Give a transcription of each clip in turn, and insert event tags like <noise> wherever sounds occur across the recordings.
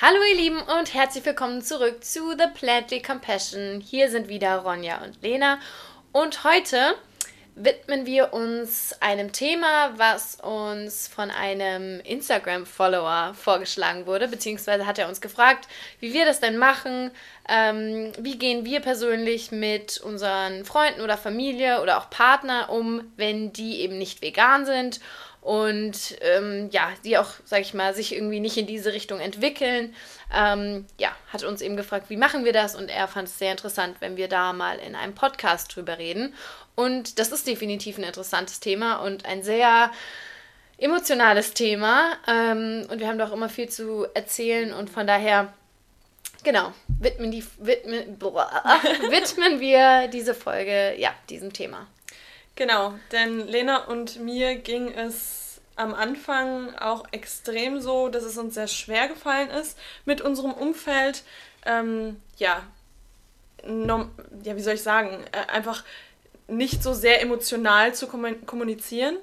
Hallo ihr Lieben und herzlich willkommen zurück zu The Plantly Compassion. Hier sind wieder Ronja und Lena und heute widmen wir uns einem Thema, was uns von einem Instagram-Follower vorgeschlagen wurde, beziehungsweise hat er uns gefragt, wie wir das denn machen, ähm, wie gehen wir persönlich mit unseren Freunden oder Familie oder auch Partner um, wenn die eben nicht vegan sind und ähm, ja, die auch, sag ich mal, sich irgendwie nicht in diese Richtung entwickeln. Ähm, ja, hat uns eben gefragt, wie machen wir das? Und er fand es sehr interessant, wenn wir da mal in einem Podcast drüber reden. Und das ist definitiv ein interessantes Thema und ein sehr emotionales Thema. Ähm, und wir haben doch immer viel zu erzählen und von daher, genau, widmen, die, widmen, <laughs> widmen wir diese Folge, ja, diesem Thema. Genau, denn Lena und mir ging es am Anfang auch extrem so, dass es uns sehr schwer gefallen ist mit unserem Umfeld, ähm, ja, nom, ja, wie soll ich sagen, äh, einfach nicht so sehr emotional zu kommunizieren.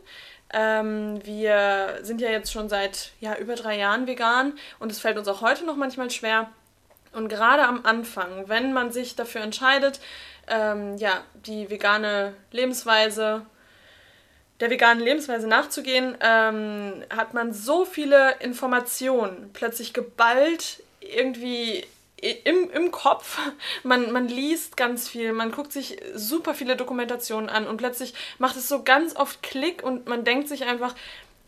Ähm, wir sind ja jetzt schon seit ja, über drei Jahren vegan und es fällt uns auch heute noch manchmal schwer. Und gerade am Anfang, wenn man sich dafür entscheidet, ähm, ja, die vegane Lebensweise, der veganen Lebensweise nachzugehen, ähm, hat man so viele Informationen plötzlich geballt irgendwie im, im Kopf. <laughs> Man, man liest ganz viel, man guckt sich super viele Dokumentationen an und plötzlich macht es so ganz oft Klick und man denkt sich einfach,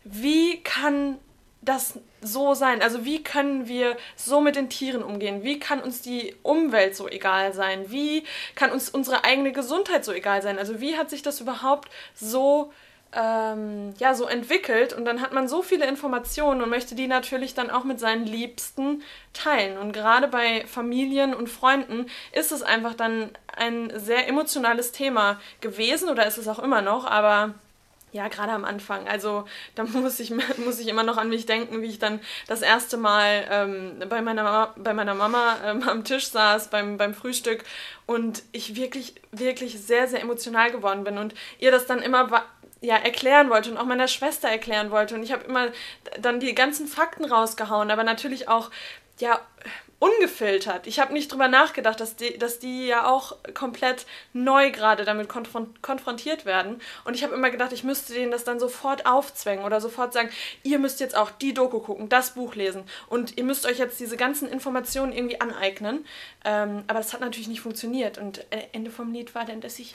wie kann das so sein? Also wie können wir so mit den Tieren umgehen? Wie kann uns die Umwelt so egal sein? Wie kann uns unsere eigene Gesundheit so egal sein? Also wie hat sich das überhaupt so ähm, ja so entwickelt und dann hat man so viele Informationen und möchte die natürlich dann auch mit seinen Liebsten teilen und gerade bei Familien und Freunden ist es einfach dann ein sehr emotionales Thema gewesen oder ist es auch immer noch, aber ja, gerade am Anfang. Also da muss ich, <laughs> muss ich immer noch an mich denken, wie ich dann das erste Mal ähm, bei, meiner Mama, bei meiner Mama ähm, am Tisch saß beim, beim Frühstück und ich wirklich, wirklich sehr, sehr emotional geworden bin und ihr das dann immer ja, erklären wollte und auch meiner Schwester erklären wollte. Und ich habe immer dann die ganzen Fakten rausgehauen, aber natürlich auch, ja, ungefiltert. Ich habe nicht drüber nachgedacht, dass die, dass die ja auch komplett neu gerade damit konfront konfrontiert werden. Und ich habe immer gedacht, ich müsste denen das dann sofort aufzwängen oder sofort sagen, ihr müsst jetzt auch die Doku gucken, das Buch lesen und ihr müsst euch jetzt diese ganzen Informationen irgendwie aneignen. Ähm, aber das hat natürlich nicht funktioniert. Und äh, Ende vom Lied war dann, dass ich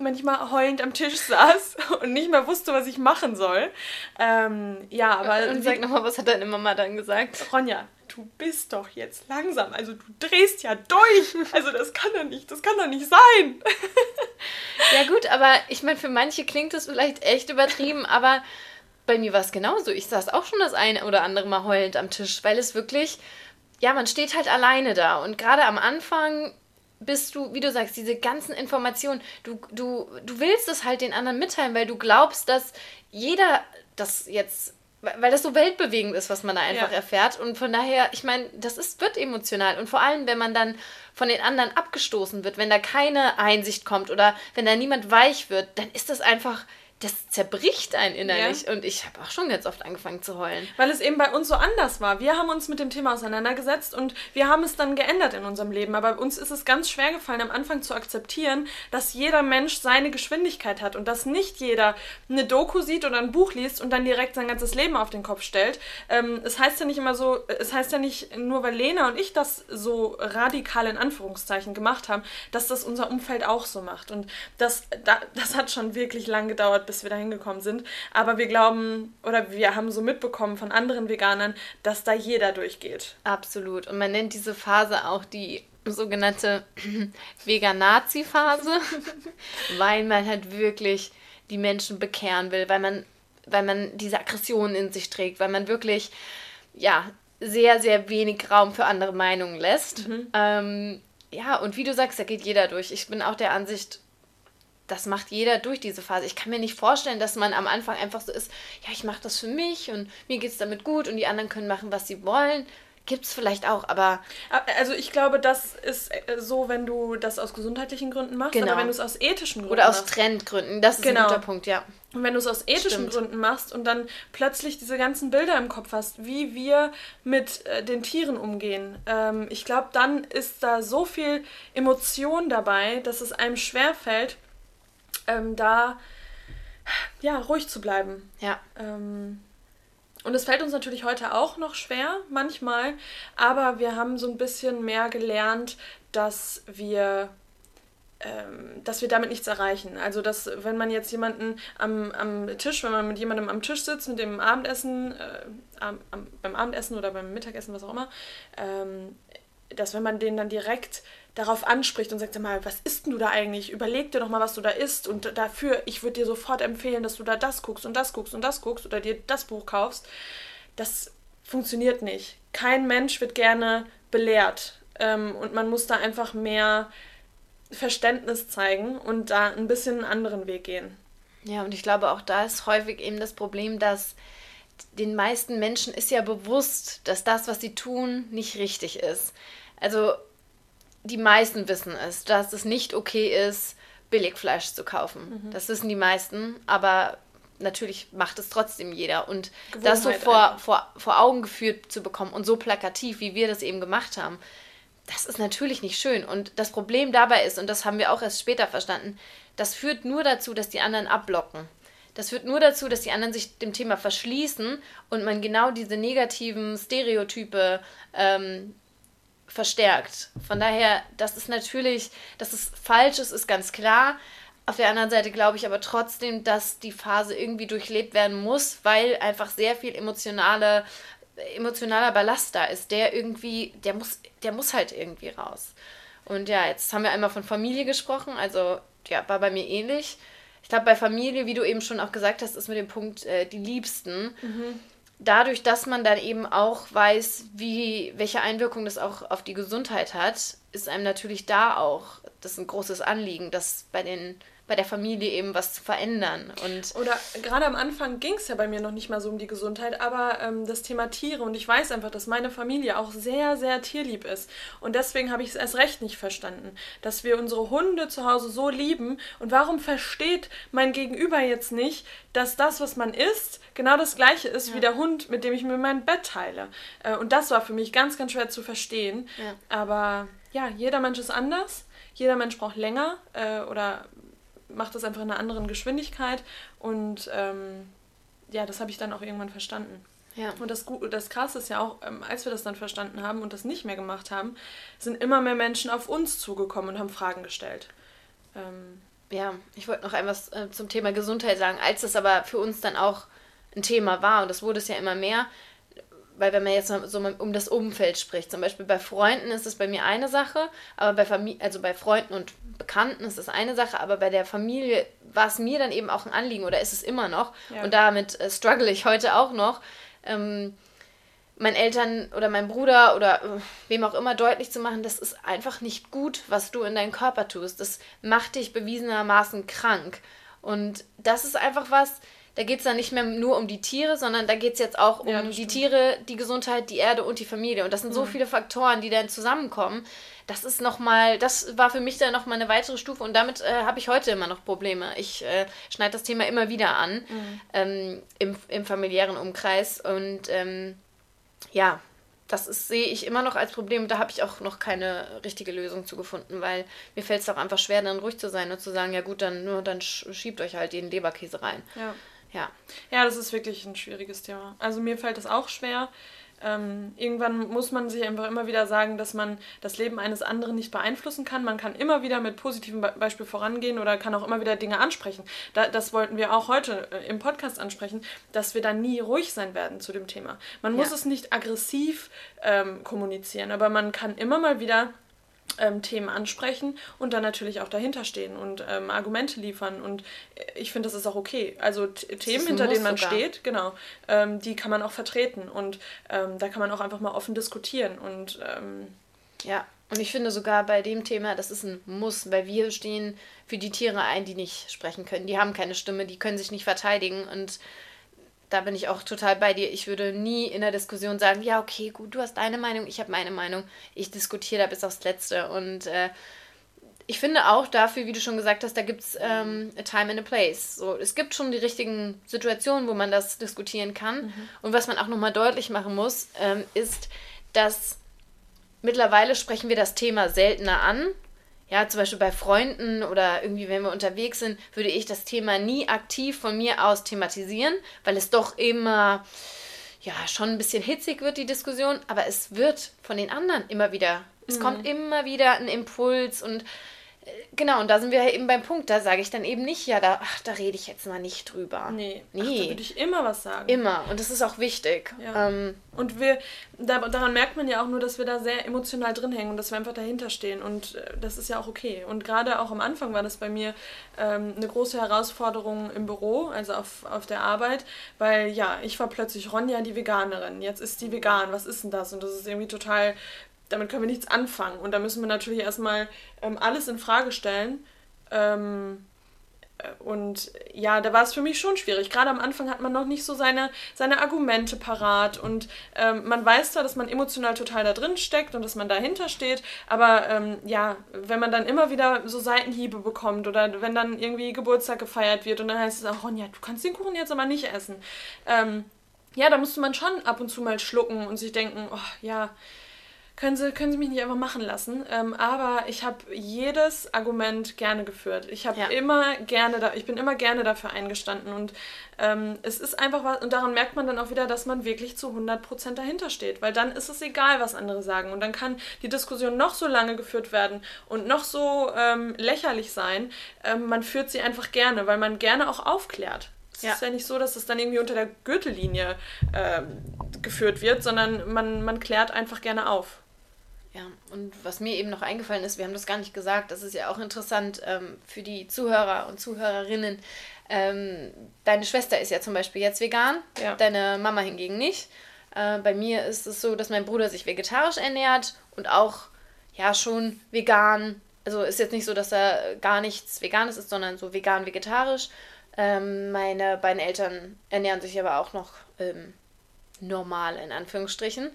manchmal heulend am Tisch saß <laughs> und nicht mehr wusste, was ich machen soll. Ähm, ja, aber. Und sag nochmal, was hat deine Mama dann gesagt? Ronja, du bist doch jetzt langsam. Also du drehst ja durch. Also das kann doch nicht, das kann doch nicht sein. <laughs> ja gut, aber ich meine, für manche klingt das vielleicht echt übertrieben, aber bei mir war es genauso. Ich saß auch schon das eine oder andere Mal heulend am Tisch, weil es wirklich, ja, man steht halt alleine da. Und gerade am Anfang bist du, wie du sagst, diese ganzen Informationen, du, du, du willst es halt den anderen mitteilen, weil du glaubst, dass jeder das jetzt, weil das so weltbewegend ist, was man da einfach ja. erfährt. Und von daher, ich meine, das ist, wird emotional. Und vor allem, wenn man dann von den anderen abgestoßen wird, wenn da keine Einsicht kommt oder wenn da niemand weich wird, dann ist das einfach das zerbricht einen innerlich. Ja. Und ich habe auch schon ganz oft angefangen zu heulen. Weil es eben bei uns so anders war. Wir haben uns mit dem Thema auseinandergesetzt und wir haben es dann geändert in unserem Leben. Aber uns ist es ganz schwer gefallen, am Anfang zu akzeptieren, dass jeder Mensch seine Geschwindigkeit hat und dass nicht jeder eine Doku sieht oder ein Buch liest und dann direkt sein ganzes Leben auf den Kopf stellt. Ähm, es heißt ja nicht immer so, es heißt ja nicht nur, weil Lena und ich das so radikal in Anführungszeichen gemacht haben, dass das unser Umfeld auch so macht. Und das, das hat schon wirklich lang gedauert, bis wir da hingekommen sind. Aber wir glauben oder wir haben so mitbekommen von anderen Veganern, dass da jeder durchgeht. Absolut. Und man nennt diese Phase auch die sogenannte <clears throat> Vegan-Nazi-Phase, <laughs> weil man halt wirklich die Menschen bekehren will, weil man, weil man diese Aggression in sich trägt, weil man wirklich, ja, sehr, sehr wenig Raum für andere Meinungen lässt. Mhm. Ähm, ja, und wie du sagst, da geht jeder durch. Ich bin auch der Ansicht, das macht jeder durch diese Phase. Ich kann mir nicht vorstellen, dass man am Anfang einfach so ist, ja, ich mache das für mich und mir geht es damit gut und die anderen können machen, was sie wollen. Gibt es vielleicht auch, aber. Also ich glaube, das ist äh, so, wenn du das aus gesundheitlichen Gründen machst, genau. aber wenn du es aus ethischen Gründen Oder aus machst. Trendgründen, das ist genau. ein guter Punkt, ja. Und wenn du es aus ethischen Stimmt. Gründen machst und dann plötzlich diese ganzen Bilder im Kopf hast, wie wir mit äh, den Tieren umgehen, ähm, ich glaube, dann ist da so viel Emotion dabei, dass es einem schwerfällt, ähm, da ja, ruhig zu bleiben. Ja. Ähm, und es fällt uns natürlich heute auch noch schwer, manchmal, aber wir haben so ein bisschen mehr gelernt, dass wir ähm, dass wir damit nichts erreichen. Also, dass wenn man jetzt jemanden am, am Tisch, wenn man mit jemandem am Tisch sitzt, mit dem Abendessen, äh, am, am, beim Abendessen oder beim Mittagessen, was auch immer, ähm, dass wenn man den dann direkt darauf anspricht und sagt, sag mal, was isst denn du da eigentlich? Überleg dir doch mal, was du da isst und dafür, ich würde dir sofort empfehlen, dass du da das guckst und das guckst und das guckst oder dir das Buch kaufst. Das funktioniert nicht. Kein Mensch wird gerne belehrt ähm, und man muss da einfach mehr Verständnis zeigen und da ein bisschen einen anderen Weg gehen. Ja, und ich glaube, auch da ist häufig eben das Problem, dass den meisten Menschen ist ja bewusst, dass das, was sie tun, nicht richtig ist. Also die meisten wissen es, dass es nicht okay ist, Billigfleisch zu kaufen. Mhm. Das wissen die meisten, aber natürlich macht es trotzdem jeder. Und das so vor, vor, vor Augen geführt zu bekommen und so plakativ, wie wir das eben gemacht haben, das ist natürlich nicht schön. Und das Problem dabei ist, und das haben wir auch erst später verstanden, das führt nur dazu, dass die anderen abblocken. Das führt nur dazu, dass die anderen sich dem Thema verschließen und man genau diese negativen Stereotype ähm, verstärkt. Von daher, das ist natürlich, dass es falsch ist, ist ganz klar. Auf der anderen Seite glaube ich aber trotzdem, dass die Phase irgendwie durchlebt werden muss, weil einfach sehr viel emotionale, emotionaler Ballast da ist, der irgendwie, der muss, der muss halt irgendwie raus. Und ja, jetzt haben wir einmal von Familie gesprochen, also ja, war bei mir ähnlich. Ich glaube, bei Familie, wie du eben schon auch gesagt hast, ist mit dem Punkt äh, die Liebsten. Mhm dadurch, dass man dann eben auch weiß, wie, welche Einwirkung das auch auf die Gesundheit hat, ist einem natürlich da auch das ist ein großes Anliegen, dass bei den bei der Familie eben was zu verändern. Und Oder gerade am Anfang ging es ja bei mir noch nicht mal so um die Gesundheit, aber ähm, das Thema Tiere und ich weiß einfach, dass meine Familie auch sehr, sehr tierlieb ist. Und deswegen habe ich es erst recht nicht verstanden, dass wir unsere Hunde zu Hause so lieben. Und warum versteht mein Gegenüber jetzt nicht, dass das, was man isst, genau das gleiche ist ja. wie der Hund, mit dem ich mir mein Bett teile? Äh, und das war für mich ganz, ganz schwer zu verstehen. Ja. Aber ja, jeder Mensch ist anders. Jeder Mensch braucht länger äh, oder macht das einfach in einer anderen Geschwindigkeit und ähm, ja, das habe ich dann auch irgendwann verstanden. Ja. Und das, das Krasse ist ja auch, ähm, als wir das dann verstanden haben und das nicht mehr gemacht haben, sind immer mehr Menschen auf uns zugekommen und haben Fragen gestellt. Ähm, ja, ich wollte noch etwas äh, zum Thema Gesundheit sagen. Als das aber für uns dann auch ein Thema war, und das wurde es ja immer mehr, weil wenn man jetzt so um das Umfeld spricht, zum Beispiel bei Freunden ist es bei mir eine Sache, aber bei Familie, also bei Freunden und Bekannten ist es eine Sache, aber bei der Familie war es mir dann eben auch ein Anliegen oder ist es immer noch ja. und damit äh, struggle ich heute auch noch, ähm, meinen Eltern oder meinem Bruder oder äh, wem auch immer deutlich zu machen, das ist einfach nicht gut, was du in deinen Körper tust. Das macht dich bewiesenermaßen krank. Und das ist einfach was, da geht es dann nicht mehr nur um die Tiere, sondern da geht es jetzt auch um ja, die Tiere, die Gesundheit, die Erde und die Familie. Und das sind so mhm. viele Faktoren, die dann zusammenkommen. Das ist nochmal, das war für mich dann nochmal eine weitere Stufe und damit äh, habe ich heute immer noch Probleme. Ich äh, schneide das Thema immer wieder an mhm. ähm, im, im familiären Umkreis und ähm, ja, das ist, sehe ich immer noch als Problem. Da habe ich auch noch keine richtige Lösung zu gefunden, weil mir fällt es auch einfach schwer, dann ruhig zu sein und zu sagen, ja gut, dann nur dann schiebt euch halt den Leberkäse rein. Ja. Ja. Ja, das ist wirklich ein schwieriges Thema. Also mir fällt das auch schwer. Ähm, irgendwann muss man sich einfach immer wieder sagen, dass man das Leben eines anderen nicht beeinflussen kann. Man kann immer wieder mit positivem Be Beispiel vorangehen oder kann auch immer wieder Dinge ansprechen. Da, das wollten wir auch heute äh, im Podcast ansprechen, dass wir dann nie ruhig sein werden zu dem Thema. Man muss ja. es nicht aggressiv ähm, kommunizieren, aber man kann immer mal wieder ähm, Themen ansprechen und dann natürlich auch dahinter stehen und ähm, Argumente liefern. Und ich finde, das ist auch okay. Also Themen, hinter denen man sogar. steht, genau, ähm, die kann man auch vertreten und ähm, da kann man auch einfach mal offen diskutieren. Und ähm, ja, und ich finde sogar bei dem Thema, das ist ein Muss, weil wir stehen für die Tiere ein, die nicht sprechen können. Die haben keine Stimme, die können sich nicht verteidigen und da bin ich auch total bei dir. Ich würde nie in der Diskussion sagen, ja, okay, gut, du hast deine Meinung, ich habe meine Meinung. Ich diskutiere da bis aufs Letzte. Und äh, ich finde auch dafür, wie du schon gesagt hast, da gibt es ähm, a time and a place. So, es gibt schon die richtigen Situationen, wo man das diskutieren kann. Mhm. Und was man auch nochmal deutlich machen muss, ähm, ist, dass mittlerweile sprechen wir das Thema seltener an. Ja, zum Beispiel bei Freunden oder irgendwie, wenn wir unterwegs sind, würde ich das Thema nie aktiv von mir aus thematisieren, weil es doch immer, ja, schon ein bisschen hitzig wird, die Diskussion, aber es wird von den anderen immer wieder, es mhm. kommt immer wieder ein Impuls und Genau, und da sind wir eben beim Punkt, da sage ich dann eben nicht, ja, da, ach, da rede ich jetzt mal nicht drüber. Nee, nee. Ach, da würde ich immer was sagen. Immer, und das ist auch wichtig. Ja. Ähm, und wir, da, daran merkt man ja auch nur, dass wir da sehr emotional drin hängen und dass wir einfach dahinter stehen und äh, das ist ja auch okay. Und gerade auch am Anfang war das bei mir ähm, eine große Herausforderung im Büro, also auf, auf der Arbeit, weil ja, ich war plötzlich Ronja, die Veganerin, jetzt ist die vegan, was ist denn das? Und das ist irgendwie total damit können wir nichts anfangen. Und da müssen wir natürlich erstmal ähm, alles in Frage stellen. Ähm, äh, und ja, da war es für mich schon schwierig. Gerade am Anfang hat man noch nicht so seine, seine Argumente parat und ähm, man weiß zwar, dass man emotional total da drin steckt und dass man dahinter steht, aber ähm, ja, wenn man dann immer wieder so Seitenhiebe bekommt oder wenn dann irgendwie Geburtstag gefeiert wird und dann heißt es auch, Ronja, du kannst den Kuchen jetzt aber nicht essen. Ähm, ja, da musste man schon ab und zu mal schlucken und sich denken, oh ja, können Sie, können Sie mich nicht einfach machen lassen. Ähm, aber ich habe jedes Argument gerne geführt. Ich habe ja. immer gerne da, ich bin immer gerne dafür eingestanden. Und ähm, es ist einfach was, und daran merkt man dann auch wieder, dass man wirklich zu 100% dahinter steht. Weil dann ist es egal, was andere sagen. Und dann kann die Diskussion noch so lange geführt werden und noch so ähm, lächerlich sein. Ähm, man führt sie einfach gerne, weil man gerne auch aufklärt. Es ja. ist ja nicht so, dass es dann irgendwie unter der Gürtellinie äh, geführt wird, sondern man, man klärt einfach gerne auf. Ja, und was mir eben noch eingefallen ist, wir haben das gar nicht gesagt, das ist ja auch interessant ähm, für die Zuhörer und Zuhörerinnen. Ähm, deine Schwester ist ja zum Beispiel jetzt vegan, ja. deine Mama hingegen nicht. Äh, bei mir ist es so, dass mein Bruder sich vegetarisch ernährt und auch ja schon vegan. Also ist jetzt nicht so, dass er gar nichts Veganes ist, sondern so vegan-vegetarisch. Ähm, meine beiden Eltern ernähren sich aber auch noch ähm, normal in Anführungsstrichen.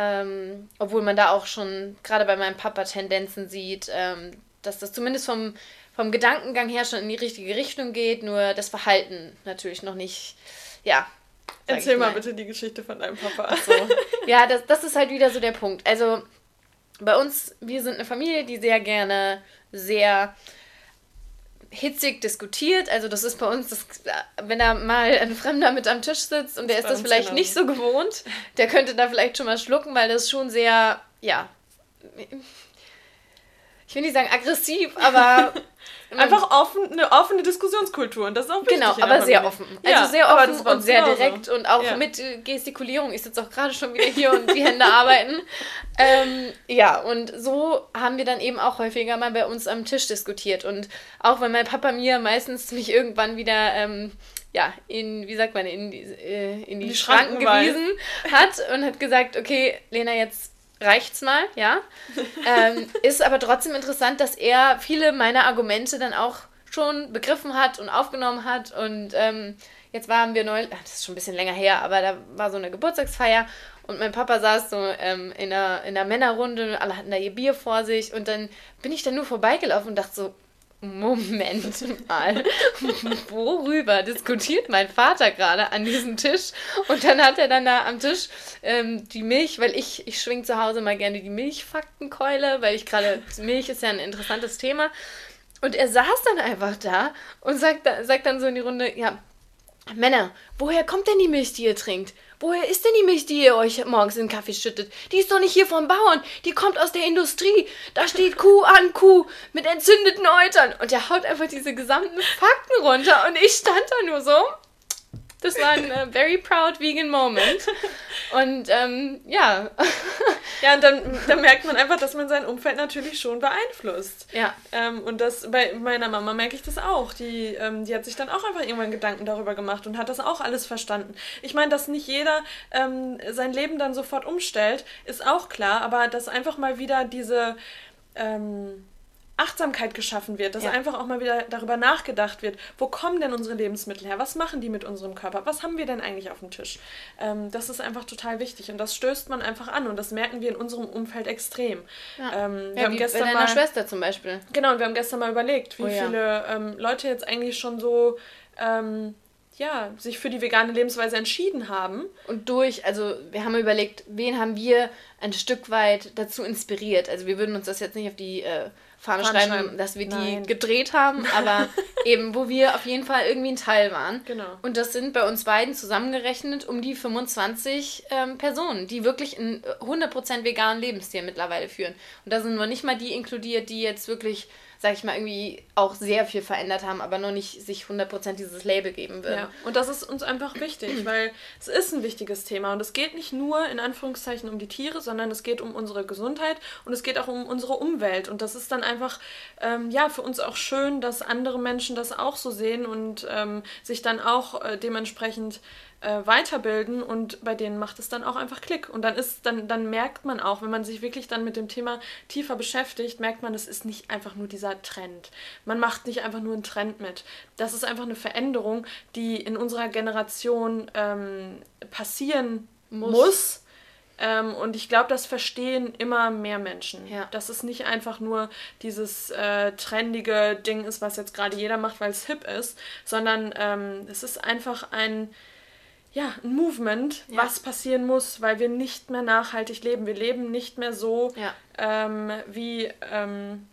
Ähm, obwohl man da auch schon gerade bei meinem Papa Tendenzen sieht, ähm, dass das zumindest vom, vom Gedankengang her schon in die richtige Richtung geht, nur das Verhalten natürlich noch nicht, ja. Erzähl mal. mal bitte die Geschichte von deinem Papa. So. <laughs> ja, das, das ist halt wieder so der Punkt. Also bei uns, wir sind eine Familie, die sehr gerne sehr hitzig diskutiert. Also das ist bei uns, das, wenn da mal ein Fremder mit am Tisch sitzt und der ist das vielleicht nicht so gewohnt, der könnte da vielleicht schon mal schlucken, weil das schon sehr, ja, ich will nicht sagen aggressiv, aber <laughs> einfach offen, eine offene Diskussionskultur und das ist auch wichtig. Genau, aber sehr offen. Also ja, sehr offen und sehr direkt und auch ja. mit Gestikulierung. Ich sitze auch gerade schon wieder hier und die Hände arbeiten. <laughs> Ähm, ja, und so haben wir dann eben auch häufiger mal bei uns am Tisch diskutiert. Und auch wenn mein Papa mir meistens mich irgendwann wieder ähm, ja, in, wie sagt man, in die, äh, in die, die Schranken, Schranken gewiesen hat und hat gesagt, okay, Lena, jetzt reicht's mal, ja. <laughs> ähm, ist aber trotzdem interessant, dass er viele meiner Argumente dann auch schon begriffen hat und aufgenommen hat. Und ähm, jetzt waren wir neu, das ist schon ein bisschen länger her, aber da war so eine Geburtstagsfeier und mein Papa saß so ähm, in, einer, in einer Männerrunde, alle hatten da ihr Bier vor sich und dann bin ich dann nur vorbeigelaufen und dachte so, Moment mal, worüber diskutiert mein Vater gerade an diesem Tisch? Und dann hat er dann da am Tisch ähm, die Milch, weil ich, ich schwing zu Hause mal gerne die Milchfaktenkeule, weil ich gerade, Milch ist ja ein interessantes Thema. Und er saß dann einfach da und sagt, sagt dann so in die Runde, ja, Männer, woher kommt denn die Milch, die ihr trinkt? Woher ist denn die Milch, die ihr euch morgens in den Kaffee schüttet? Die ist doch nicht hier vom Bauern. Die kommt aus der Industrie. Da steht Kuh an Kuh mit entzündeten Eutern. Und er haut einfach diese gesamten Fakten runter. Und ich stand da nur so das war ein uh, very proud vegan Moment. Und ähm, ja. <laughs> ja, und dann, dann merkt man einfach, dass man sein Umfeld natürlich schon beeinflusst. Ja. Ähm, und das bei meiner Mama merke ich das auch. Die, ähm, die hat sich dann auch einfach irgendwann Gedanken darüber gemacht und hat das auch alles verstanden. Ich meine, dass nicht jeder ähm, sein Leben dann sofort umstellt, ist auch klar, aber dass einfach mal wieder diese. Ähm, Achtsamkeit geschaffen wird, dass Ja. einfach auch mal wieder darüber nachgedacht wird, wo kommen denn unsere Lebensmittel her? Was machen die mit unserem Körper? Was haben wir denn eigentlich auf dem Tisch? Ähm, das ist einfach total wichtig und das stößt man einfach an und das merken wir in unserem Umfeld extrem. Ja. Ähm, wir Ja, haben gestern bei deiner mal, Schwester zum Beispiel. Genau, und wir haben gestern mal überlegt, wie Oh viele ähm, Leute jetzt eigentlich schon so ähm, ja, sich für die vegane Lebensweise entschieden haben. Und durch, also wir haben überlegt, wen haben wir ein Stück weit dazu inspiriert. Also wir würden uns das jetzt nicht auf die äh, Fahne, Fahne schreiben, schreiben. dass wir die Nein. gedreht haben, aber <laughs> eben, wo wir auf jeden Fall irgendwie ein Teil waren. Genau. Und das sind bei uns beiden zusammengerechnet um die 25 ähm, Personen, die wirklich einen äh, 100% veganen Lebensstil mittlerweile führen. Und da sind nur nicht mal die inkludiert, die jetzt wirklich, sag ich mal, irgendwie auch sehr viel verändert haben, aber noch nicht sich 100% dieses Label geben würden. Ja, und das ist uns einfach wichtig, <clears throat> weil es ist ein wichtiges Thema und es geht nicht nur in Anführungszeichen um die Tiere, sondern es geht um unsere Gesundheit und es geht auch um unsere Umwelt und das ist dann einfach ähm, ja für uns auch schön, dass andere Menschen das auch so sehen und ähm, sich dann auch äh, dementsprechend äh, weiterbilden und bei denen macht es dann auch einfach Klick und dann ist dann dann merkt man auch, wenn man sich wirklich dann mit dem Thema tiefer beschäftigt, merkt man, es ist nicht einfach nur dieser Trend. Man macht nicht einfach nur einen Trend mit. Das ist einfach eine Veränderung, die in unserer Generation ähm, passieren Muss. muss. Ähm, und ich glaube, das verstehen immer mehr Menschen. Ja. Dass es nicht einfach nur dieses äh, trendige Ding ist, was jetzt gerade jeder macht, weil es hip ist, sondern ähm, es ist einfach ein, ja, ein Movement, Ja. was passieren muss, weil wir nicht mehr nachhaltig leben. Wir leben nicht mehr so, Ja. ähm, wie, ähm,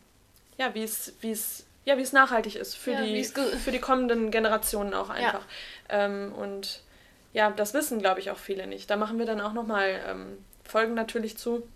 ja, wie es, wie es, ja, wie es nachhaltig ist für, Ja, die, für die kommenden Generationen auch einfach. Ähm, und ja, das wissen, glaube ich, auch viele nicht. Da machen wir dann auch nochmal ähm, Folgen natürlich zu,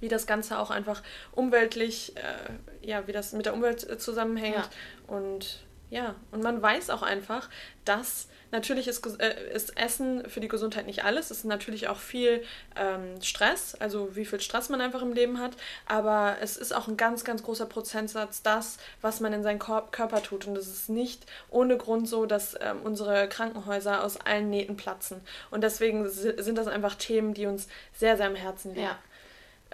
wie das Ganze auch einfach umweltlich, äh, ja, wie das mit der Umwelt äh, zusammenhängt. Und ja, und man weiß auch einfach, dass natürlich ist, äh, ist Essen für die Gesundheit nicht alles. Es ist natürlich auch viel ähm, Stress, also wie viel Stress man einfach im Leben hat. Aber es ist auch ein ganz, ganz großer Prozentsatz das, was man in seinen Kor Körper tut. Und es ist nicht ohne Grund so, dass ähm, unsere Krankenhäuser aus allen Nähten platzen. Und deswegen si- sind das einfach Themen, die uns sehr, sehr am Herzen liegen. Ja.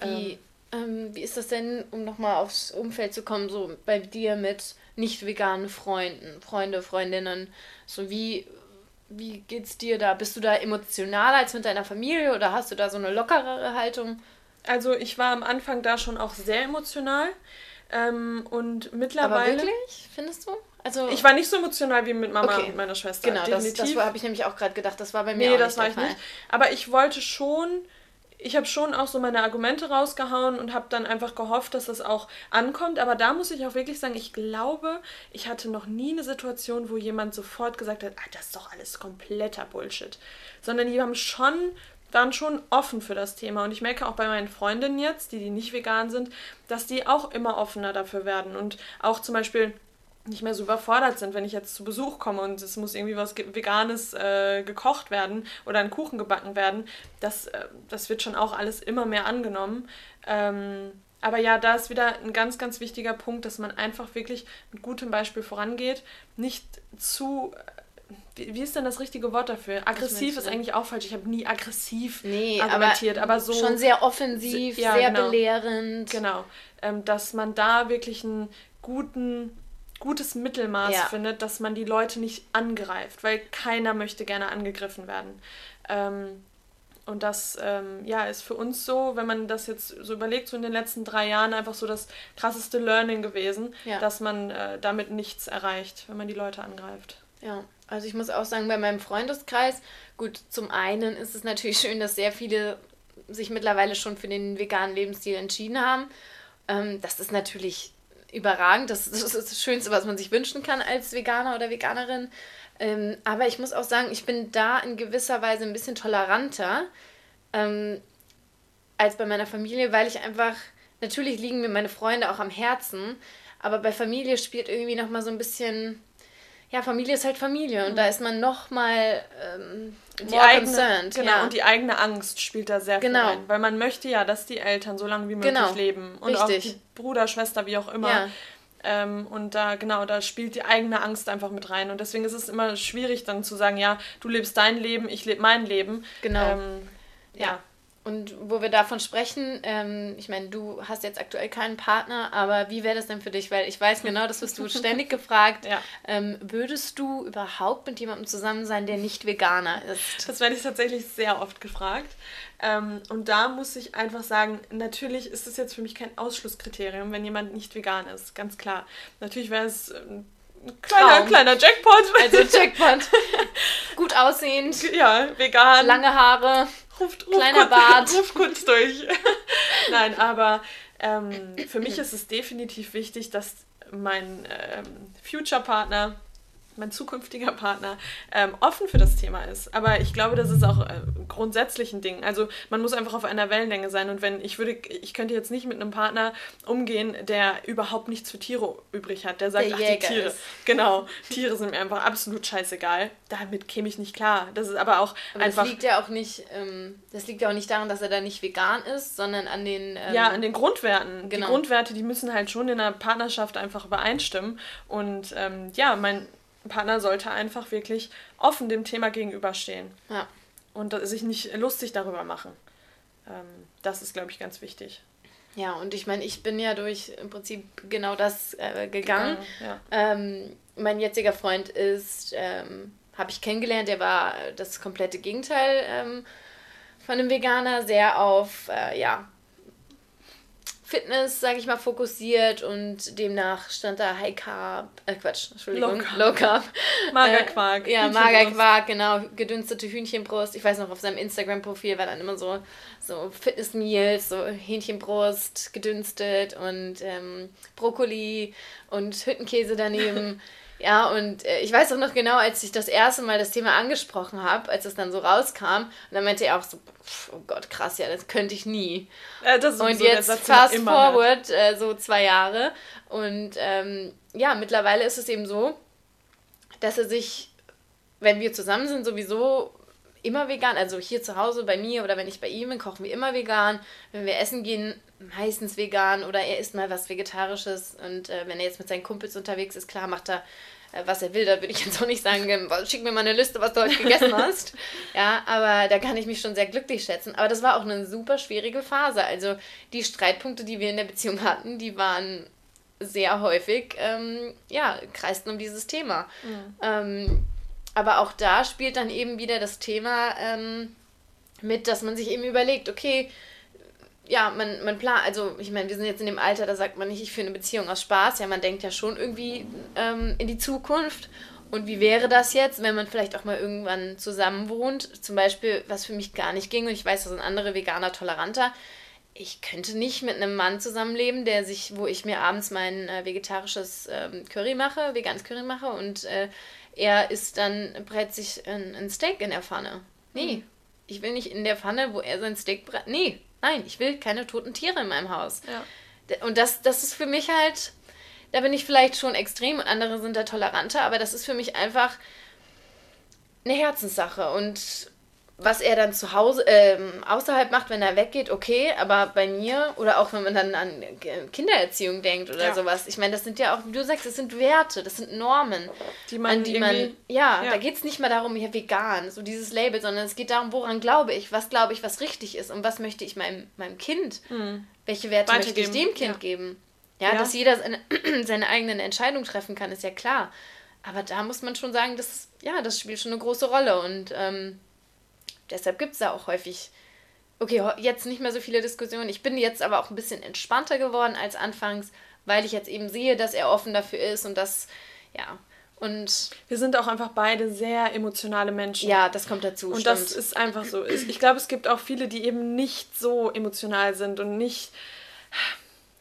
Wie, ähm, wie ist das denn, um nochmal aufs Umfeld zu kommen, so bei dir mit nicht veganen Freunden, Freunde, Freundinnen? So wie, wie geht's dir da? Bist du da emotionaler als mit deiner Familie oder hast du da so eine lockerere Haltung? Also ich war am Anfang da schon auch sehr emotional. Ähm, und Aber mittlerweile. wirklich, findest du? Also Ich war nicht so emotional wie mit Mama Okay. und meiner Schwester. genau, das, definitiv. das habe ich nämlich auch gerade gedacht, das war bei mir Nee, auch das nicht war der ich Fall. nicht. Aber ich wollte schon, ich habe schon auch so meine Argumente rausgehauen und habe dann einfach gehofft, dass das auch ankommt. Aber da muss ich auch wirklich sagen, ich glaube, ich hatte noch nie eine Situation, wo jemand sofort gesagt hat, ah, das ist doch alles kompletter Bullshit. Sondern die haben schon, waren schon offen für das Thema. Und ich merke auch bei meinen Freundinnen jetzt, die, die nicht vegan sind, dass die auch immer offener dafür werden. Und auch zum Beispiel nicht mehr so überfordert sind, wenn ich jetzt zu Besuch komme und es muss irgendwie was Veganes äh, gekocht werden oder ein Kuchen gebacken werden. Das, äh, das wird schon auch alles immer mehr angenommen. Ähm, aber ja, da ist wieder ein ganz, ganz wichtiger Punkt, dass man einfach wirklich mit gutem Beispiel vorangeht. Nicht zu. äh, Wie, wie ist denn das richtige Wort dafür? Aggressiv ist eigentlich auch falsch. Ich habe nie aggressiv Nee, argumentiert, aber, so. schon sehr offensiv, Ja, sehr genau. belehrend. Genau. Ähm, dass man da wirklich ein guten, gutes Mittelmaß Ja. findet, dass man die Leute nicht angreift, weil keiner möchte gerne angegriffen werden. Ähm, und das ähm, ja, ist für uns so, wenn man das jetzt so überlegt, so in den letzten drei Jahren einfach so das krasseste Learning gewesen, Ja. dass man äh, damit nichts erreicht, wenn man die Leute angreift. Ja, also ich muss auch sagen, bei meinem Freundeskreis, gut, zum einen ist es natürlich <laughs> schön, dass sehr viele sich mittlerweile schon für den veganen Lebensstil entschieden haben. Ähm, das ist natürlich überragend. Das, das ist das Schönste, was man sich wünschen kann als Veganer oder Veganerin. Ähm, aber ich muss auch sagen, ich bin da in gewisser Weise ein bisschen toleranter ähm, als bei meiner Familie, weil ich einfach, natürlich liegen mir meine Freunde auch am Herzen, aber bei Familie spielt irgendwie nochmal so ein bisschen, ja, Familie ist halt Familie und da ist man nochmal ähm, Die more eigene, concerned. genau, ja. und die eigene Angst spielt da sehr Genau. viel rein. Weil man möchte ja, dass die Eltern so lange wie möglich Genau. leben. Und auch Richtig. die Bruder, Schwester, wie auch immer. Ja. Ähm, und da, genau, da spielt die eigene Angst einfach mit rein. Und deswegen ist es immer schwierig dann zu sagen, ja, du lebst dein Leben, ich lebe mein Leben. Genau. Ähm, ja. Ja. Und wo wir davon sprechen, ähm, ich meine, du hast jetzt aktuell keinen Partner, aber wie wäre das denn für dich? Weil ich weiß genau, das wirst du <laughs> ständig gefragt. Ja. Ähm, würdest du überhaupt mit jemandem zusammen sein, der nicht Veganer ist? Das werde ich tatsächlich sehr oft gefragt. Ähm, und da muss ich einfach sagen, natürlich ist es jetzt für mich kein Ausschlusskriterium, wenn jemand nicht vegan ist, ganz klar. Natürlich wäre es ein kleiner, kleiner Jackpot. Also Jackpot. <laughs> Gut aussehend. Ja, vegan. Lange Haare. Ruft, ruft kleiner kurz, Bart. Ruf kurz durch. <laughs> Nein, aber ähm, für mich ist es definitiv wichtig, dass mein ähm, Future-Partner mein zukünftiger Partner ähm, offen für das Thema ist. Aber ich glaube, das ist auch äh, grundsätzlich ein Ding. Also man muss einfach auf einer Wellenlänge sein. Und wenn ich würde, ich könnte jetzt nicht mit einem Partner umgehen, der überhaupt nichts für Tiere übrig hat. Der sagt, der ach, die Tiere. Ist. <laughs> Genau, Tiere sind mir einfach absolut scheißegal. Damit käme ich nicht klar. Das ist aber auch aber einfach. Das liegt ja auch nicht, ähm, das liegt ja auch nicht daran, dass er da nicht vegan ist, sondern an den. Ähm, ja, an den Grundwerten. Genau. Die Grundwerte, die müssen halt schon in einer Partnerschaft einfach übereinstimmen. Und ähm, ja, mein Partner sollte einfach wirklich offen dem Thema gegenüberstehen. Ja. Und sich nicht lustig darüber machen. Ähm, das ist, glaube ich, ganz wichtig. Ja, und ich meine, ich bin ja durch im Prinzip genau das äh, gegangen. Ja, ja. Ähm, mein jetziger Freund ist, ähm, habe ich kennengelernt, der war das komplette Gegenteil ähm, von einem Veganer, sehr auf, äh, ja, Fitness, sage ich mal, fokussiert und demnach stand da High Carb, äh Quatsch, Entschuldigung, Low Carb. Low Carb. Magerquark. Äh, ja, Magerquark, genau, gedünstete Hühnchenbrust. Ich weiß noch, auf seinem Instagram-Profil war dann immer so, so Fitness-Meals, so Hähnchenbrust gedünstet und ähm, Brokkoli und Hüttenkäse daneben. <laughs> Ja, und äh, ich weiß auch noch genau, als ich das erste Mal das Thema angesprochen habe, als es dann so rauskam, und dann meinte er auch so, pff, oh Gott, krass, ja, das könnte ich nie. Äh, und jetzt fast forward, äh, so zwei Jahre. Und ähm, ja, mittlerweile ist es eben so, dass er sich, wenn wir zusammen sind, sowieso immer vegan, also hier zu Hause bei mir oder wenn ich bei ihm bin, kochen wir immer vegan. Wenn wir essen gehen, meistens vegan oder er isst mal was Vegetarisches und äh, wenn er jetzt mit seinen Kumpels unterwegs ist, klar macht er äh, was er will, da würde ich jetzt auch nicht sagen, ähm, schick mir mal eine Liste, was du heute gegessen <laughs> hast. ja, aber da kann ich mich schon sehr glücklich schätzen. Aber das war auch eine super schwierige Phase. Also die Streitpunkte, die wir in der Beziehung hatten, die waren sehr häufig, ähm, ja, kreisten um dieses Thema. Mhm. Ähm, aber auch da spielt dann eben wieder das Thema ähm, mit, dass man sich eben überlegt, okay, ja, man, man plant, also ich meine, wir sind jetzt in dem Alter, da sagt man nicht, ich führe eine Beziehung aus Spaß. Ja, man denkt ja schon irgendwie ähm, in die Zukunft. Und wie wäre das jetzt, wenn man vielleicht auch mal irgendwann zusammen wohnt? Zum Beispiel, was für mich gar nicht ging, und ich weiß, da sind andere Veganer toleranter. Ich könnte nicht mit einem Mann zusammenleben, der sich, wo ich mir abends mein äh, vegetarisches ähm, Curry mache, veganes Curry mache und äh, er isst dann, brät sich ein, ein Steak in der Pfanne. Nee, mhm. ich will nicht in der Pfanne, wo er sein Steak brät. Nee, Nein, ich will keine toten Tiere in meinem Haus. Ja. Und das, das ist für mich halt, da bin ich vielleicht schon extrem und andere sind da toleranter, aber das ist für mich einfach eine Herzenssache. Und was er dann zu Hause, ähm, außerhalb macht, wenn er weggeht, okay, aber bei mir oder auch wenn man dann an Kindererziehung denkt oder ja. sowas, ich meine, das sind ja auch, wie du sagst, das sind Werte, das sind Normen, die man, an die man, ja, ja. da geht es nicht mal darum, ja, vegan, so dieses Label, sondern es geht darum, woran glaube ich, was glaube ich, was richtig ist und was möchte ich meinem, meinem Kind, mhm. welche Werte möchte ich dem Kind ja. geben. Ja, dass jeder seine, <clears throat> seine eigenen Entscheidungen treffen kann, ist ja klar. Aber da muss man schon sagen, das, ja, das spielt schon eine große Rolle und ähm, deshalb gibt es da auch häufig, okay, jetzt nicht mehr so viele Diskussionen. Ich bin jetzt aber auch ein bisschen entspannter geworden als anfangs, weil ich jetzt eben sehe, dass er offen dafür ist und das, ja. Und wir sind auch einfach beide sehr emotionale Menschen. Ja, das kommt dazu. Und stimmt. das ist einfach so. Ich glaube, es gibt auch viele, die eben nicht so emotional sind und nicht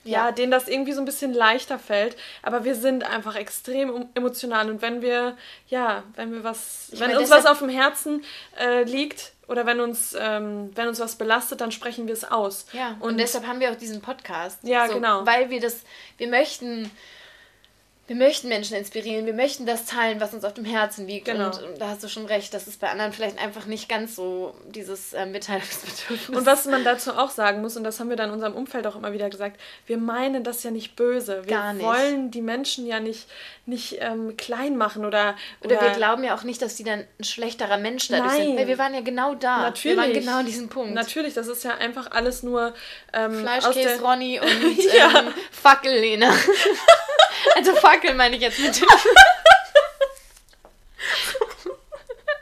ja, denen das irgendwie so ein bisschen leichter fällt. Aber wir sind einfach extrem emotional und wenn wir, ja, wenn wir was, ich wenn meine, uns was auf dem Herzen äh, liegt oder wenn uns, ähm, wenn uns was belastet, dann sprechen wir es aus. Ja, und, und deshalb haben wir auch diesen Podcast. Ja, so, genau. Weil wir das, wir möchten wir möchten Menschen inspirieren, wir möchten das teilen, was uns auf dem Herzen liegt. Genau. Und da hast du schon recht, das ist bei anderen vielleicht einfach nicht ganz so dieses äh, Mitteilungsbedürfnis. Und was man dazu auch sagen muss, und das haben wir dann in unserem Umfeld auch immer wieder gesagt, wir meinen das ja nicht böse. Wir Gar nicht. wollen die Menschen ja nicht, nicht ähm, klein machen oder, oder, oder. wir glauben ja auch nicht, dass die dann ein schlechterer Mensch dadurch Nein. sind. Weil wir waren ja genau da. Natürlich. Wir waren genau an diesem Punkt. Natürlich, das ist ja einfach alles nur. Ähm, Fleischkäse Ronny und <laughs> ähm, Fackel Lena. <laughs> Also Fackel meine ich jetzt mit. <laughs>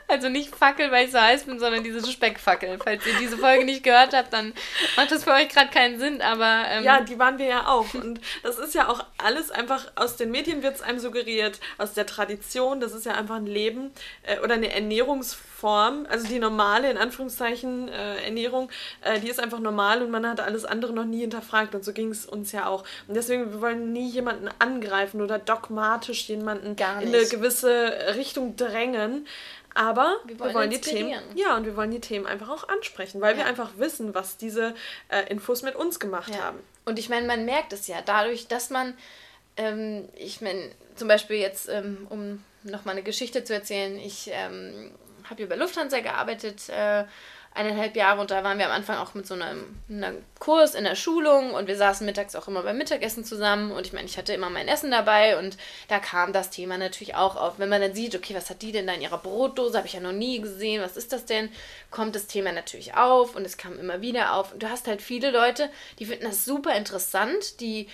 Also nicht Fackel, weil ich so heiß bin, sondern diese Speckfackel. Falls ihr diese Folge nicht gehört habt, dann macht das für euch gerade keinen Sinn, aber. Ähm ja, die waren wir ja auch. Und das ist ja auch alles einfach aus den Medien wird es einem suggeriert, aus der Tradition. Das ist ja einfach ein Leben äh, oder eine Ernährungsform. Also die normale, in Anführungszeichen, äh, Ernährung, äh, die ist einfach normal und man hat alles andere noch nie hinterfragt. Und so ging es uns ja auch. Und deswegen, wir wollen nie jemanden angreifen oder dogmatisch jemanden in eine gewisse Richtung drängen. Aber wir wollen, wir wollen die Themen, ja, und wir wollen die Themen einfach auch ansprechen, weil ja. wir einfach wissen, was diese äh, Infos mit uns gemacht ja. haben. Und ich meine, man merkt es ja dadurch, dass man, ähm, ich meine, zum Beispiel jetzt, ähm, um nochmal eine Geschichte zu erzählen, ich ähm, habe hier bei Lufthansa gearbeitet äh, eineinhalb Jahre und da waren wir am Anfang auch mit so einem, einem, Kurs in der Schulung und wir saßen mittags auch immer beim Mittagessen zusammen und ich meine, ich hatte immer mein Essen dabei und da kam das Thema natürlich auch auf. Wenn man dann sieht, okay, was hat die denn da in ihrer Brotdose, habe ich ja noch nie gesehen, was ist das denn, kommt das Thema natürlich auf und es kam immer wieder auf und du hast halt viele Leute, die finden das super interessant, die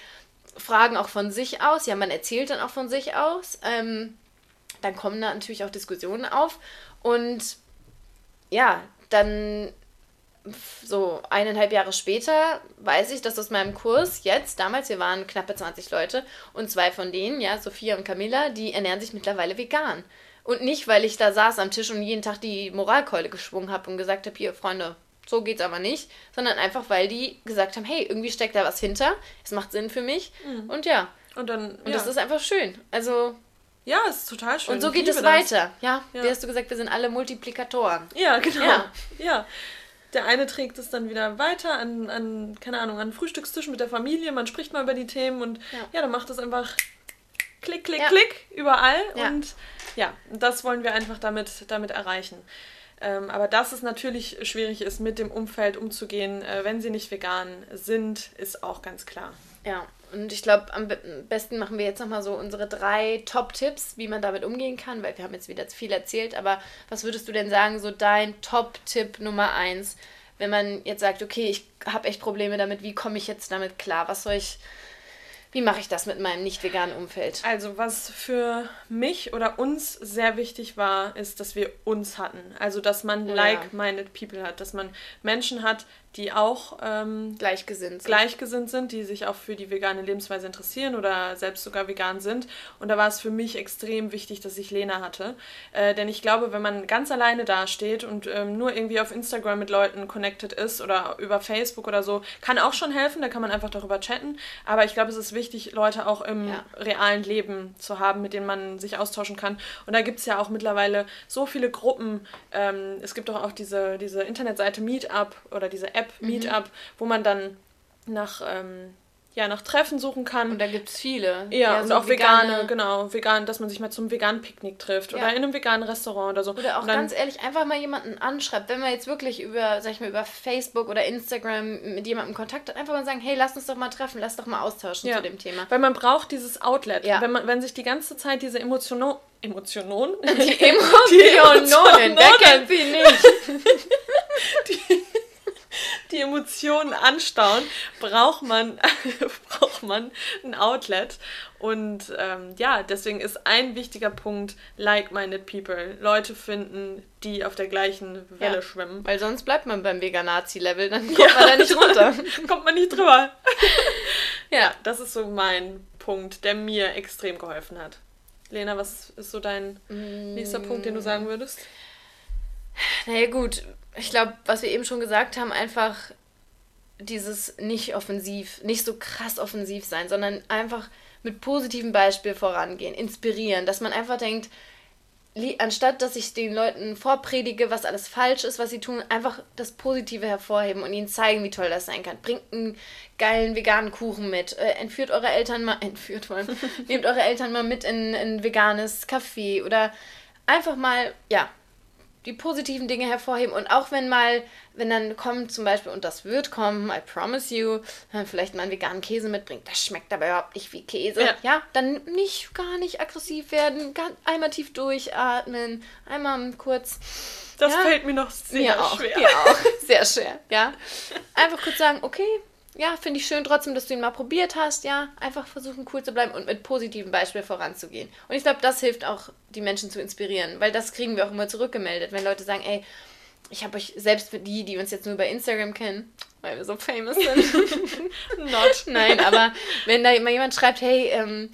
fragen auch von sich aus, ja, man erzählt dann auch von sich aus, ähm, dann kommen da natürlich auch Diskussionen auf und ja, dann so eineinhalb Jahre später weiß ich, dass aus meinem Kurs jetzt, damals, wir waren knappe 20 Leute und zwei von denen, ja, Sophia und Camilla, die ernähren sich mittlerweile vegan. Und nicht, weil ich da saß am Tisch und jeden Tag die Moralkeule geschwungen habe und gesagt habe, hier, Freunde, so geht's aber nicht, sondern einfach, weil die gesagt haben, hey, irgendwie steckt da was hinter, es macht Sinn für mich mhm. und ja. Und dann, und ja. das ist einfach schön. Also ja, ist total schön. Und so geht es weiter. Ja, ja, wie hast du gesagt, wir sind alle Multiplikatoren. Ja, genau. Ja. ja. Der eine trägt es dann wieder weiter an, an, keine Ahnung, an Frühstückstisch mit der Familie. Man spricht mal über die Themen und ja, ja dann macht es einfach klick, klick, klick überall. Und ja, das wollen wir einfach damit, damit erreichen. Ähm, aber dass es natürlich schwierig ist, mit dem Umfeld umzugehen, äh, wenn sie nicht vegan sind, ist auch ganz klar. Ja, und ich glaube, am besten machen wir jetzt nochmal so unsere drei Top-Tipps, wie man damit umgehen kann, weil wir haben jetzt wieder viel erzählt. Aber was würdest du denn sagen, so dein Top-Tipp Nummer eins, wenn man jetzt sagt, okay, ich habe echt Probleme damit, wie komme ich jetzt damit klar? Was soll ich, wie mache ich das mit meinem nicht veganen Umfeld? Also, was für mich oder uns sehr wichtig war, ist, dass wir uns hatten. Also, dass man oh, like-minded people hat, dass man Menschen hat, die auch ähm, gleichgesinnt, sind. gleichgesinnt sind, die sich auch für die vegane Lebensweise interessieren oder selbst sogar vegan sind. Und da war es für mich extrem wichtig, dass ich Lena hatte. Äh, denn ich glaube, wenn man ganz alleine dasteht und ähm, nur irgendwie auf Instagram mit Leuten connected ist oder über Facebook oder so, kann auch schon helfen, da kann man einfach darüber chatten. Aber ich glaube, es ist wichtig, Leute auch im ja. realen Leben zu haben, mit denen man sich austauschen kann. Und da gibt es ja auch mittlerweile so viele Gruppen. Ähm, es gibt auch, auch diese, diese Internetseite Meetup oder diese App App, mhm. Meetup, wo man dann nach, ähm, ja, nach Treffen suchen kann. Und da gibt es viele. Ja, ja und so auch vegane, vegane, genau, vegan, dass man sich mal zum veganen Picknick trifft ja. oder in einem veganen Restaurant oder so. Oder auch dann, ganz ehrlich, einfach mal jemanden anschreibt, wenn man jetzt wirklich über, sag ich mal, über Facebook oder Instagram mit jemandem Kontakt hat, einfach mal sagen, hey, lass uns doch mal treffen, lass doch mal austauschen ja. zu dem Thema. Weil man braucht dieses Outlet. Ja. Wenn, man, wenn sich die ganze Zeit diese Emotionen Emotionen? <laughs> Die Emotionen, wer kennt sie nicht? <laughs> die, die Emotionen anstauen, braucht man, <laughs> braucht man ein Outlet. Und ähm, ja, deswegen ist ein wichtiger Punkt like-minded people. Leute finden, die auf der gleichen Welle ja, schwimmen. Weil sonst bleibt man beim Veganazi-Level, dann <laughs> kommt ja, man da nicht runter. kommt man nicht drüber. <laughs> ja, das ist so mein Punkt, der mir extrem geholfen hat. Lena, was ist so dein mm. nächster Punkt, den du sagen würdest? Naja, gut, ich glaube, was wir eben schon gesagt haben, einfach dieses nicht offensiv, nicht so krass offensiv sein, sondern einfach mit positivem Beispiel vorangehen, inspirieren, dass man einfach denkt, anstatt dass ich den Leuten vorpredige, was alles falsch ist, was sie tun, einfach das Positive hervorheben und ihnen zeigen, wie toll das sein kann. Bringt einen geilen veganen Kuchen mit. Äh, entführt eure Eltern mal, <laughs> entführt wollen, <laughs> nehmt eure Eltern mal mit in ein veganes Café oder einfach mal, ja, die positiven Dinge hervorheben und auch wenn mal, wenn dann kommt zum Beispiel, und das wird kommen, I promise you, wenn vielleicht mal einen veganen Käse mitbringt, das schmeckt aber überhaupt nicht wie Käse, ja, ja dann nicht, gar nicht aggressiv werden, einmal tief durchatmen, einmal kurz. Das ja, fällt mir noch sehr mir auch, schwer. Mir auch, sehr schwer, ja. Einfach kurz sagen, okay, ja, finde ich schön trotzdem, dass du ihn mal probiert hast, ja. Einfach versuchen, cool zu bleiben und mit positiven Beispielen voranzugehen. Und ich glaube, das hilft auch, die Menschen zu inspirieren, weil das kriegen wir auch immer zurückgemeldet, wenn Leute sagen, ey, ich habe euch, selbst für die, die uns jetzt nur über Instagram kennen, weil wir so famous sind. <laughs> Not. <laughs> Nein, aber wenn da mal jemand schreibt, hey, ähm,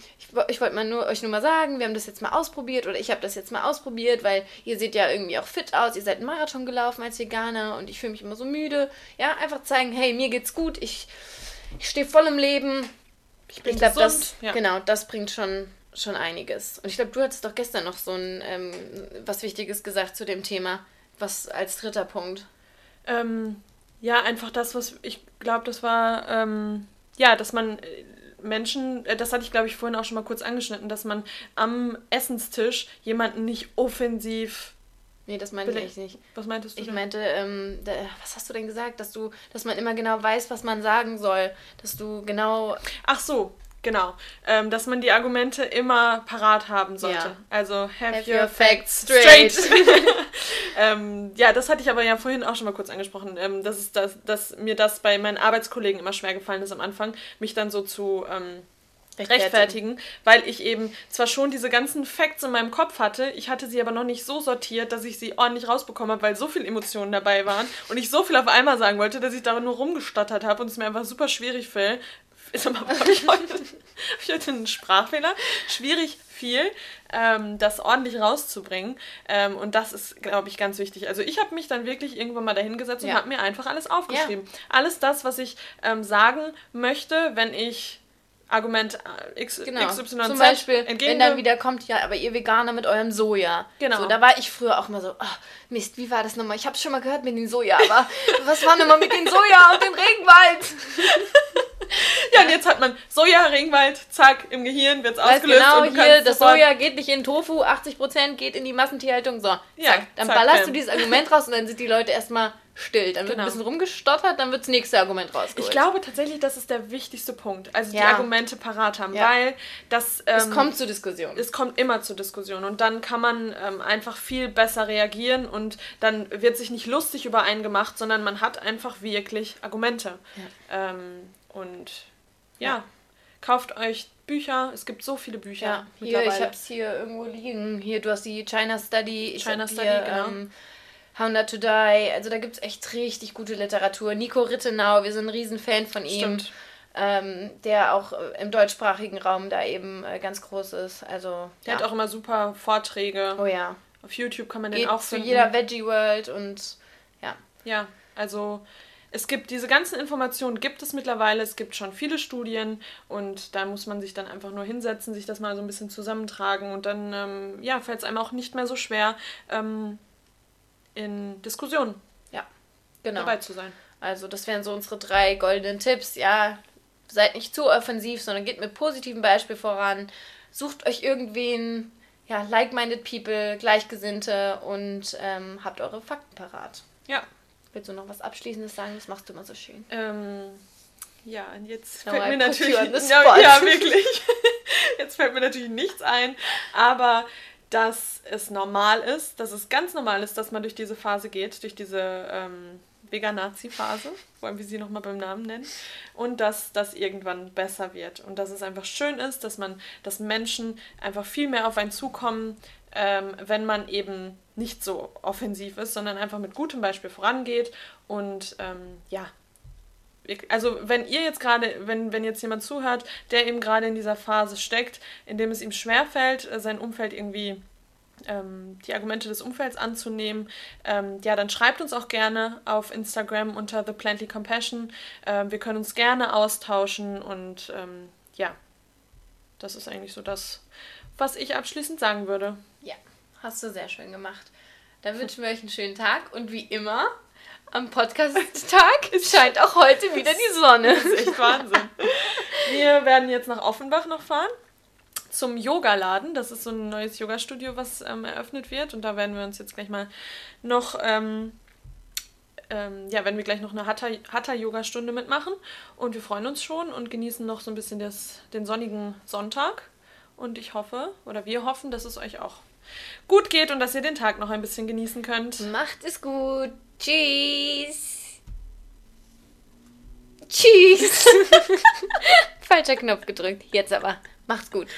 ich wollte mal nur, euch nur mal sagen, wir haben das jetzt mal ausprobiert oder ich habe das jetzt mal ausprobiert, weil ihr seht ja irgendwie auch fit aus, ihr seid einen Marathon gelaufen als Veganer und ich fühle mich immer so müde. Ja, einfach zeigen, hey, mir geht's gut, ich, ich stehe voll im Leben. Ich, ich glaube, das, ja. genau, das bringt schon, schon einiges. Und ich glaube, du hattest doch gestern noch so ein ähm, was Wichtiges gesagt zu dem Thema. Was als dritter Punkt? Ähm, ja, einfach das, was ich glaube, das war, ähm, ja, dass man äh, Menschen, äh, das hatte ich glaube ich vorhin auch schon mal kurz angeschnitten, dass man am Essenstisch jemanden nicht offensiv. Nee, das meinte ich nicht. Was meintest du? Ich denn? meinte, ähm, da, was hast du denn gesagt? Dass du, dass man immer genau weiß, was man sagen soll. Dass du genau. Ach so, Genau, ähm, dass man die Argumente immer parat haben sollte. Ja. Also have, have your, your, facts straight. straight. <laughs> <laughs> ähm, ja, das hatte ich aber ja vorhin auch schon mal kurz angesprochen, ähm, dass, es das, dass mir das bei meinen Arbeitskollegen immer schwer gefallen ist am Anfang, mich dann so zu ähm, rechtfertigen. rechtfertigen, weil ich eben zwar schon diese ganzen Facts in meinem Kopf hatte, ich hatte sie aber noch nicht so sortiert, dass ich sie ordentlich rausbekommen habe, weil so viele Emotionen dabei waren und ich so viel auf einmal sagen wollte, dass ich darin nur rumgestottert habe und es mir einfach super schwierig fiel, habe <laughs> ich, heute, hab ich heute einen Sprachfehler. Schwierig viel, ähm, das ordentlich rauszubringen. Ähm, und das ist, glaube ich, ganz wichtig. Also ich habe mich dann wirklich irgendwann mal dahingesetzt ja. und habe mir einfach alles aufgeschrieben. Ja. Alles das, was ich ähm, sagen möchte, wenn ich Argument äh, X, genau. XYZ Zum Beispiel, wenn dann wieder kommt, ja, aber ihr Veganer mit eurem Soja. Genau. So, da war ich früher auch immer so, oh, Mist, wie war das nochmal? Ich habe schon mal gehört mit dem Soja, aber <laughs> was war nochmal mit dem Soja und dem Regenwald? <laughs> <laughs> ja, und jetzt hat man Soja, Regenwald, zack, im Gehirn wird es ausgelöst. Genau, und hier, das Soja geht nicht in Tofu, 80% geht in die Massentierhaltung. So, zack, ja, dann zack, ballerst bam. du dieses Argument raus und dann sind die Leute erstmal still. Dann wird genau. ein bisschen rumgestottert, dann wird das nächste Argument rausgeholt. Ich glaube tatsächlich, das ist der wichtigste Punkt. Also ja. die Argumente parat haben, ja. weil das... Ähm, es kommt zur Diskussion. Es kommt immer zur Diskussion und dann kann man ähm, einfach viel besser reagieren und dann wird sich nicht lustig über einen gemacht, sondern man hat einfach wirklich Argumente. Ja. Ähm, und ja, kauft euch Bücher. Es gibt so viele Bücher ja, hier, Ich habe es hier irgendwo liegen. Hier, du hast die China Study. Ich China Study, hier, genau. Ähm, How Not to Die. Also da gibt es echt richtig gute Literatur. Nico Rittenau, wir sind ein Riesenfan von ihm. Stimmt. Ähm, der auch äh, im deutschsprachigen Raum da eben äh, ganz groß ist. Also, der ja. hat auch immer super Vorträge. Oh ja. Auf YouTube kann man Geht den auch finden. Zu jeder Veggie World und ja. Ja, also es gibt diese ganzen Informationen gibt es mittlerweile, es gibt schon viele Studien und da muss man sich dann einfach nur hinsetzen, sich das mal so ein bisschen zusammentragen und dann ähm, ja, fällt es einem auch nicht mehr so schwer, ähm, in Diskussionen ja, genau. dabei zu sein. Also das wären so unsere drei goldenen Tipps. Ja, seid nicht zu offensiv, sondern geht mit positiven Beispiel voran. Sucht euch irgendwen, ja, like-minded people, Gleichgesinnte und ähm, habt eure Fakten parat. Ja. Willst du noch was Abschließendes sagen? Das machst du immer so schön. Ähm, ja, jetzt no, fällt mir natürlich... <laughs> Ja, ja, wirklich. <laughs> jetzt fällt mir natürlich nichts ein, aber dass es normal ist, dass es ganz normal ist, dass man durch diese Phase geht, durch diese ähm, Vegan-Nazi-Phase, wollen wir sie nochmal beim Namen nennen, und dass das irgendwann besser wird und dass es einfach schön ist, dass man, dass Menschen einfach viel mehr auf einen zukommen, ähm, wenn man eben nicht so offensiv ist, sondern einfach mit gutem Beispiel vorangeht und ähm, ja, also wenn ihr jetzt gerade, wenn, wenn jetzt jemand zuhört, der eben gerade in dieser Phase steckt, in dem es ihm schwerfällt, äh, sein Umfeld irgendwie ähm, die Argumente des Umfelds anzunehmen, ähm, ja, dann schreibt uns auch gerne auf Instagram unter The Plantly Compassion. Ähm, wir können uns gerne austauschen und ähm, ja, das ist eigentlich so das, was ich abschließend sagen würde. Ja. Hast du sehr schön gemacht. Dann wünschen wir euch einen schönen Tag und wie immer am Podcast-Tag <laughs> scheint auch heute wieder die Sonne. Das ist echt Wahnsinn. Wir werden jetzt nach Offenbach noch fahren zum Yoga-Laden. Das ist so ein neues Yoga-Studio, was ähm, eröffnet wird. Und da werden wir uns jetzt gleich mal noch, ähm, ähm, ja, werden wir gleich noch eine Hatha-Yoga-Stunde mitmachen. Und wir freuen uns schon und genießen noch so ein bisschen das, den sonnigen Sonntag. Und ich hoffe, oder wir hoffen, dass es euch auch gut geht und dass ihr den Tag noch ein bisschen genießen könnt. Macht es gut. Tschüss. Tschüss. <laughs> Falscher Knopf gedrückt. Jetzt aber. Macht's gut.